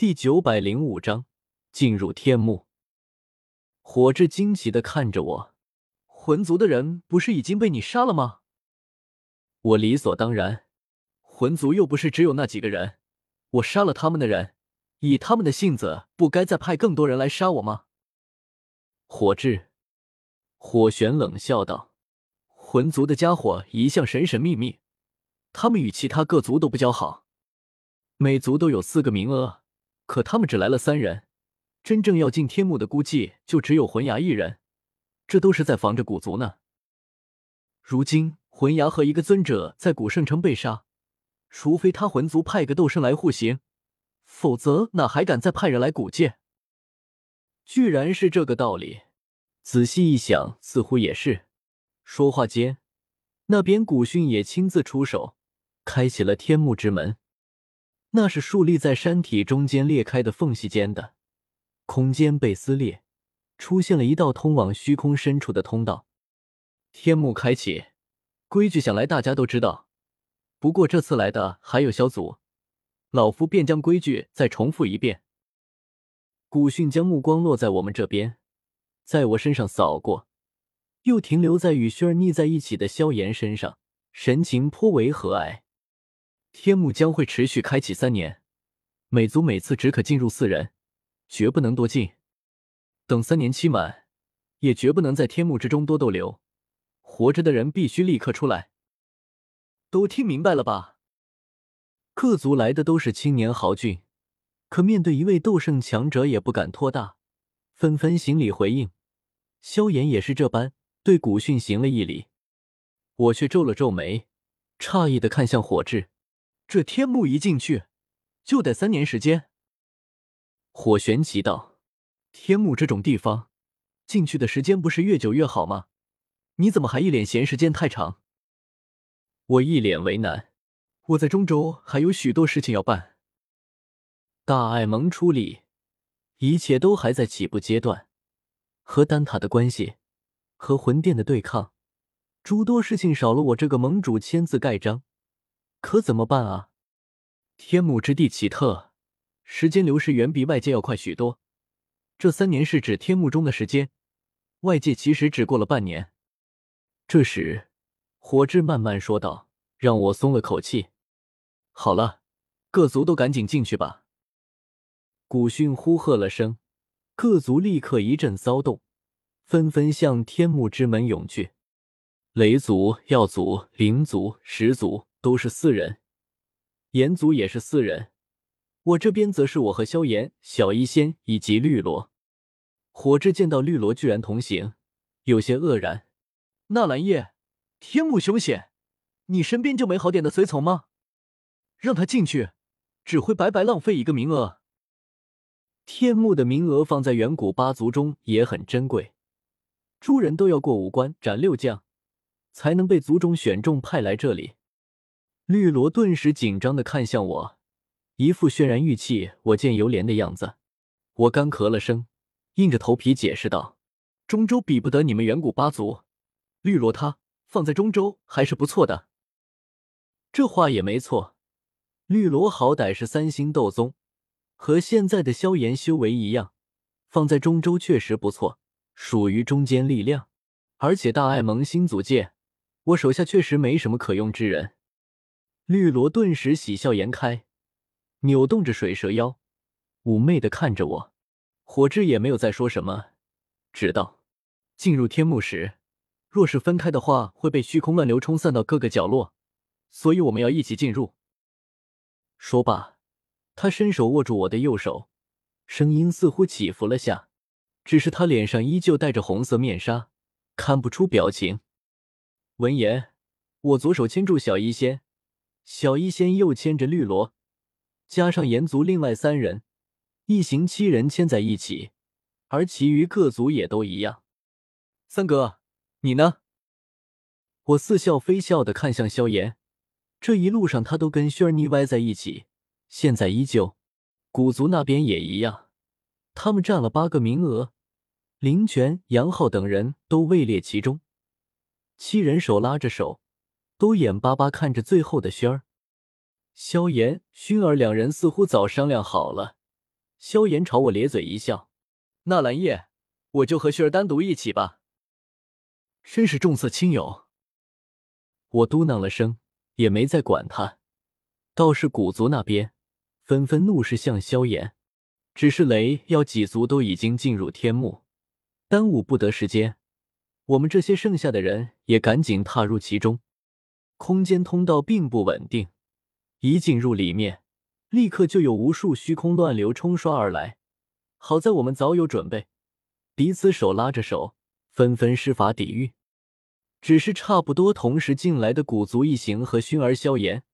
第九百零五章进入天幕。火炙惊奇的看着我，魂族的人不是已经被你杀了吗？我理所当然，魂族又不是只有那几个人，我杀了他们的人，以他们的性子，不该再派更多人来杀我吗？火炙，火玄冷笑道：“魂族的家伙一向神神秘秘，他们与其他各族都不交好。每族都有四个名额，可他们只来了三人，真正要进天幕的估计就只有魂牙一人，这都是在防着古族呢。如今。”魂牙和一个尊者在古圣城被杀，除非他魂族派个斗圣来护行，否则哪还敢再派人来古界？居然是这个道理，仔细一想，似乎也是。说话间，那边古训也亲自出手，开启了天幕之门。那是竖立在山体中间裂开的缝隙间的空间被撕裂，出现了一道通往虚空深处的通道。天幕开启。规矩想来大家都知道，不过这次来的还有小组，老夫便将规矩再重复一遍。古训将目光落在我们这边，在我身上扫过，又停留在与薰儿腻在一起的萧炎身上，神情颇为和蔼。天幕将会持续开启三年，每族每次只可进入四人，绝不能多进。等三年期满，也绝不能在天幕之中多逗留。活着的人必须立刻出来。都听明白了吧？各族来的都是青年豪俊，可面对一位斗圣强者也不敢托大，纷纷行礼回应。萧炎也是这般，对古训行了一礼。我却皱了皱眉，诧异的看向火炙：“这天幕一进去，就得三年时间？”火玄奇道：“天幕这种地方，进去的时间不是越久越好吗？”你怎么还一脸嫌时间太长？我一脸为难，我在中州还有许多事情要办。大爱盟出力，一切都还在起步阶段，和丹塔的关系，和魂殿的对抗，诸多事情少了我这个盟主签字盖章，可怎么办啊？天幕之地奇特，时间流逝远比外界要快许多。这三年是指天幕中的时间，外界其实只过了半年。这时，火炙慢慢说道：“让我松了口气。好了，各族都赶紧进去吧。”古训呼喝了声，各族立刻一阵骚动，纷纷向天幕之门涌去。雷族、耀族、灵族、石族都是四人，炎族也是四人。我这边则是我和萧炎、小医仙以及绿萝。火炙见到绿萝居然同行，有些愕然。纳兰叶，天幕凶险，你身边就没好点的随从吗？让他进去，只会白白浪费一个名额。天幕的名额放在远古八族中也很珍贵，诸人都要过五关斩六将，才能被族中选中派来这里。绿萝顿时紧张的看向我，一副轩然玉气，我见犹怜的样子。我干咳了声，硬着头皮解释道：“中州比不得你们远古八族。”绿萝他放在中州还是不错的，这话也没错。绿萝好歹是三星斗宗，和现在的萧炎修为一样，放在中州确实不错，属于中坚力量。而且大爱盟新组建，我手下确实没什么可用之人。绿萝顿时喜笑颜开，扭动着水蛇腰，妩媚的看着我。火炙也没有再说什么，只道：进入天幕时。若是分开的话，会被虚空乱流冲散到各个角落，所以我们要一起进入。说罢，他伸手握住我的右手，声音似乎起伏了下，只是他脸上依旧戴着红色面纱，看不出表情。闻言，我左手牵住小医仙，小医仙又牵着绿萝，加上炎族另外三人，一行七人牵在一起，而其余各族也都一样。三哥。你呢？我似笑非笑的看向萧炎，这一路上他都跟轩儿腻歪在一起，现在依旧。古族那边也一样，他们占了八个名额，林泉、杨浩等人都位列其中。七人手拉着手，都眼巴巴看着最后的轩儿。萧炎、熏儿两人似乎早商量好了，萧炎朝我咧嘴一笑：“纳兰叶，我就和薰儿单独一起吧。”真是重色轻友。我嘟囔了声，也没再管他。倒是古族那边纷纷怒视向萧炎，只是雷要几族都已经进入天幕，耽误不得时间。我们这些剩下的人也赶紧踏入其中。空间通道并不稳定，一进入里面，立刻就有无数虚空乱流冲刷而来。好在我们早有准备，彼此手拉着手，纷纷施法抵御。只是差不多同时进来的古族一行和熏儿、萧炎，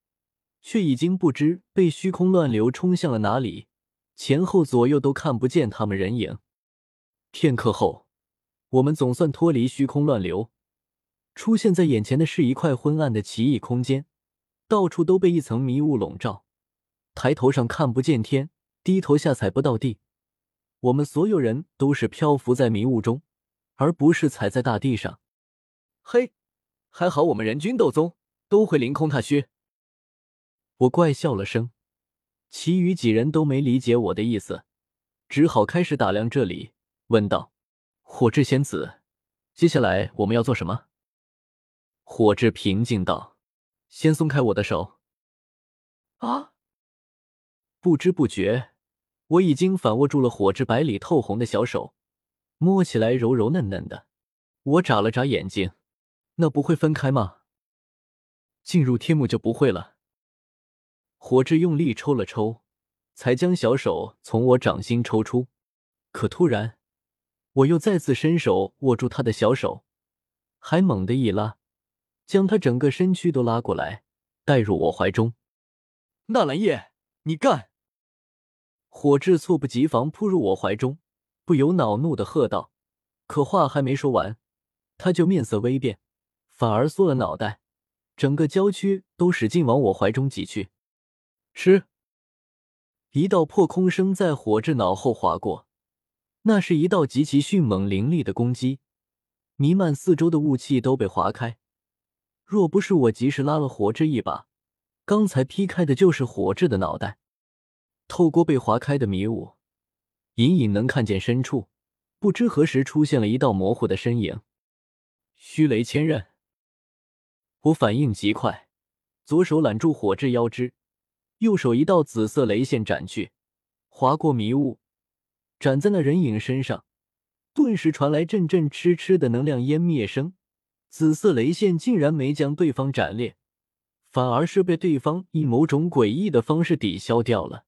却已经不知被虚空乱流冲向了哪里，前后左右都看不见他们人影。片刻后，我们总算脱离虚空乱流，出现在眼前的是一块昏暗的奇异空间，到处都被一层迷雾笼罩，抬头上看不见天，低头下踩不到地。我们所有人都是漂浮在迷雾中，而不是踩在大地上。嘿，还好我们人均斗宗都会凌空踏虚。我怪笑了声，其余几人都没理解我的意思，只好开始打量这里，问道：“火智仙子，接下来我们要做什么？”火志平静道：“先松开我的手。”啊！不知不觉，我已经反握住了火智白里透红的小手，摸起来柔柔嫩嫩的。我眨了眨眼睛。那不会分开吗？进入天幕就不会了。火智用力抽了抽，才将小手从我掌心抽出。可突然，我又再次伸手握住他的小手，还猛地一拉，将他整个身躯都拉过来，带入我怀中。纳兰叶，你干！火智猝不及防扑入我怀中，不由恼怒的喝道。可话还没说完，他就面色微变。反而缩了脑袋，整个娇躯都使劲往我怀中挤去。吃！一道破空声在火智脑后划过，那是一道极其迅猛凌厉的攻击，弥漫四周的雾气都被划开。若不是我及时拉了火智一把，刚才劈开的就是火智的脑袋。透过被划开的迷雾，隐隐能看见深处，不知何时出现了一道模糊的身影。虚雷千刃。我反应极快，左手揽住火炙腰肢，右手一道紫色雷线斩去，划过迷雾，斩在那人影身上，顿时传来阵阵嗤嗤的能量湮灭声。紫色雷线竟然没将对方斩裂，反而是被对方以某种诡异的方式抵消掉了。